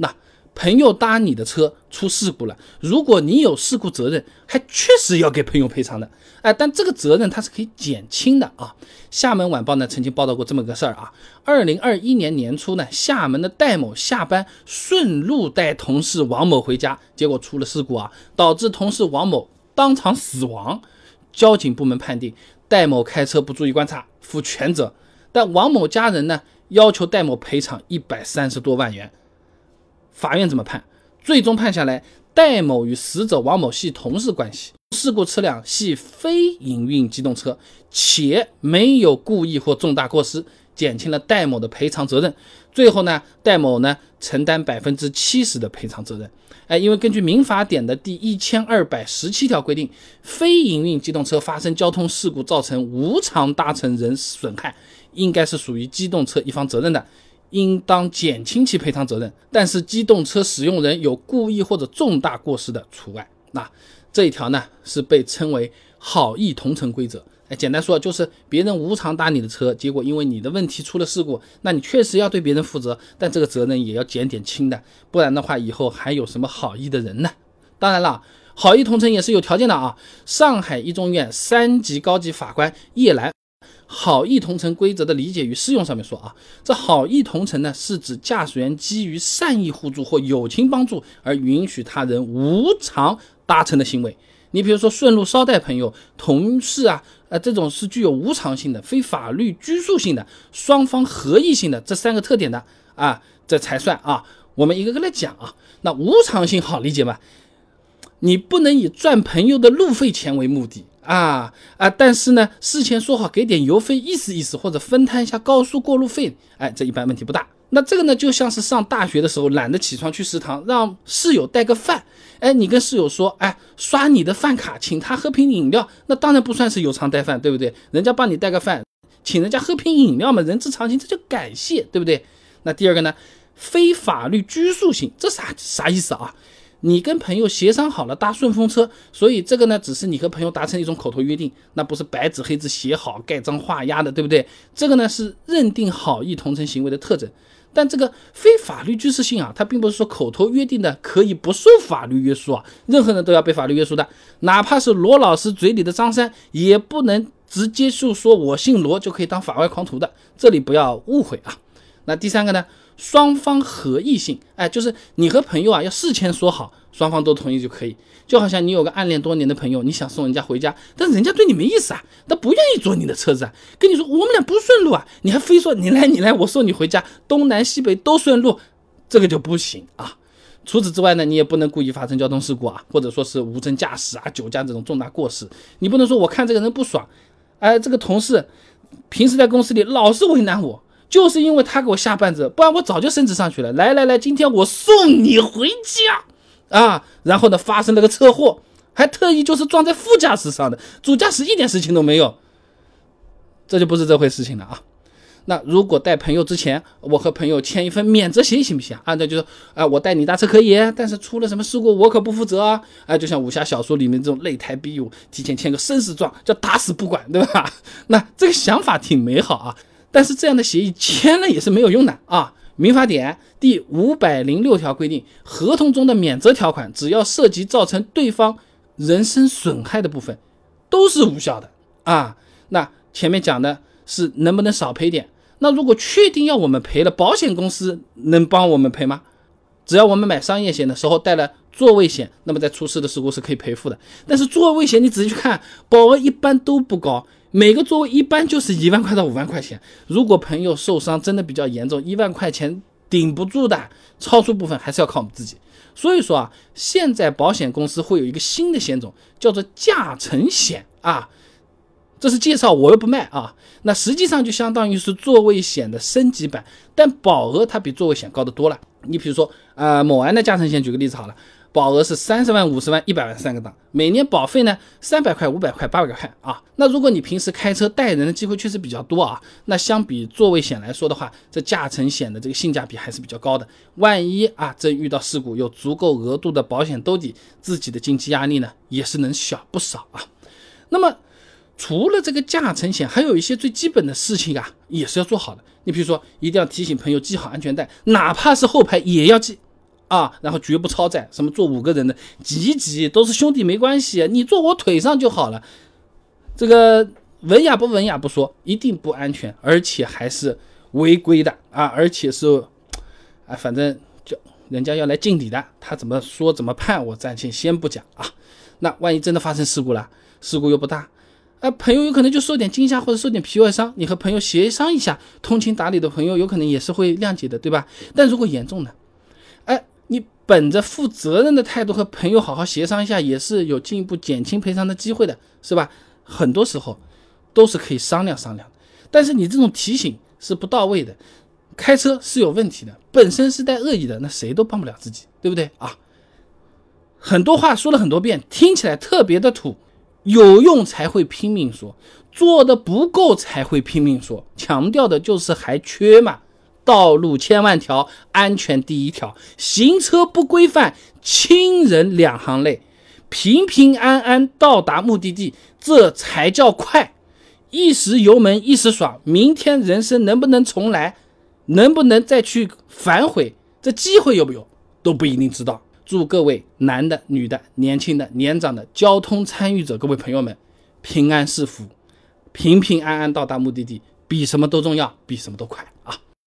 那朋友搭你的车出事故了，如果你有事故责任，还确实要给朋友赔偿的。哎，但这个责任它是可以减轻的啊。厦门晚报呢曾经报道过这么个事儿啊，二零二一年年初呢，厦门的戴某下班顺路带同事王某回家，结果出了事故啊，导致同事王某当场死亡。交警部门判定戴某开车不注意观察，负全责。但王某家人呢要求戴某赔偿一百三十多万元。法院怎么判？最终判下来，戴某与死者王某系同事关系，事故车辆系非营运机动车，且没有故意或重大过失，减轻了戴某的赔偿责任。最后呢，戴某呢承担百分之七十的赔偿责任。哎，因为根据民法典的第一千二百十七条规定，非营运机动车发生交通事故造成无偿搭乘人损害，应该是属于机动车一方责任的。应当减轻其赔偿责任，但是机动车使用人有故意或者重大过失的除外。那这一条呢，是被称为好意同乘规则。哎，简单说就是别人无偿搭你的车，结果因为你的问题出了事故，那你确实要对别人负责，但这个责任也要减点轻的，不然的话以后还有什么好意的人呢？当然了，好意同乘也是有条件的啊。上海一中院三级高级法官叶澜。好意同乘规则的理解与适用上面说啊，这好意同乘呢，是指驾驶员基于善意互助或友情帮助而允许他人无偿搭乘的行为。你比如说顺路捎带朋友、同事啊，呃，这种是具有无偿性的、非法律拘束性的、双方合意性的这三个特点的啊，这才算啊。我们一个个来讲啊，那无偿性好理解吧？你不能以赚朋友的路费钱为目的。啊啊！但是呢，事前说好给点油费，意思意思，或者分摊一下高速过路费，哎，这一般问题不大。那这个呢，就像是上大学的时候懒得起床去食堂，让室友带个饭，哎，你跟室友说，哎，刷你的饭卡，请他喝瓶饮料，那当然不算是有偿带饭，对不对？人家帮你带个饭，请人家喝瓶饮料嘛，人之常情，这就感谢，对不对？那第二个呢，非法律拘束性，这啥啥意思啊？你跟朋友协商好了搭顺风车，所以这个呢，只是你和朋友达成一种口头约定，那不是白纸黑字写好盖章画押的，对不对？这个呢是认定好意同乘行为的特征。但这个非法律拘束性啊，它并不是说口头约定的可以不受法律约束啊，任何人都要被法律约束的，哪怕是罗老师嘴里的张三，也不能直接就说我姓罗就可以当法外狂徒的，这里不要误会啊。那第三个呢？双方合意性，哎，就是你和朋友啊，要事前说好，双方都同意就可以。就好像你有个暗恋多年的朋友，你想送人家回家，但人家对你没意思啊，他不愿意坐你的车子啊，跟你说我们俩不顺路啊，你还非说你来你来，我送你回家，东南西北都顺路，这个就不行啊。除此之外呢，你也不能故意发生交通事故啊，或者说是无证驾驶啊、酒驾这种重大过失，你不能说我看这个人不爽，哎，这个同事平时在公司里老是为难我。就是因为他给我下绊子，不然我早就升职上去了。来来来，今天我送你回家啊！然后呢，发生了个车祸，还特意就是撞在副驾驶上的，主驾驶一点事情都没有，这就不是这回事情了啊。那如果带朋友之前，我和朋友签一份免责协议行不行啊？那就是，啊，我带你搭车可以，但是出了什么事故我可不负责啊！哎，就像武侠小说里面这种擂台比武，提前签个生死状，叫打死不管，对吧？那这个想法挺美好啊。但是这样的协议签了也是没有用的啊！民法典第五百零六条规定，合同中的免责条款只要涉及造成对方人身损害的部分，都是无效的啊。那前面讲的是能不能少赔点？那如果确定要我们赔了，保险公司能帮我们赔吗？只要我们买商业险的时候带了座位险，那么在出事的时候是可以赔付的。但是座位险你仔细去看，保额一般都不高。每个座位一般就是一万块到五万块钱，如果朋友受伤真的比较严重，一万块钱顶不住的，超出部分还是要靠我们自己。所以说啊，现在保险公司会有一个新的险种，叫做驾乘险啊，这是介绍，我又不卖啊。那实际上就相当于是座位险的升级版，但保额它比座位险高得多了。你比如说啊，某安的驾乘险，举个例子好了。保额是三十万、五十万、一百万三个档，每年保费呢三百块、五百块、八百块啊。那如果你平时开车带人的机会确实比较多啊，那相比座位险来说的话，这驾乘险的这个性价比还是比较高的。万一啊真遇到事故，有足够额度的保险兜底，自己的经济压力呢也是能小不少啊。那么除了这个驾乘险，还有一些最基本的事情啊也是要做好的。你比如说，一定要提醒朋友系好安全带，哪怕是后排也要系。啊，然后绝不超载，什么坐五个人的挤一挤都是兄弟没关系，你坐我腿上就好了。这个文雅不文雅不说，一定不安全，而且还是违规的啊，而且是，啊，反正就人家要来敬礼的，他怎么说怎么判，我暂且先不讲啊。那万一真的发生事故了，事故又不大。啊，朋友有可能就受点惊吓或者受点皮外伤，你和朋友协商一下，通情达理的朋友有可能也是会谅解的，对吧？但如果严重呢？你本着负责任的态度和朋友好好协商一下，也是有进一步减轻赔偿的机会的，是吧？很多时候都是可以商量商量但是你这种提醒是不到位的，开车是有问题的，本身是带恶意的，那谁都帮不了自己，对不对啊？很多话说了很多遍，听起来特别的土。有用才会拼命说，做的不够才会拼命说，强调的就是还缺嘛。道路千万条，安全第一条，行车不规范，亲人两行泪。平平安安到达目的地，这才叫快。一时油门一时爽，明天人生能不能重来，能不能再去反悔，这机会有没有都不一定知道。祝各位男的、女的、年轻的、年长的交通参与者，各位朋友们，平安是福，平平安安到达目的地，比什么都重要，比什么都快啊！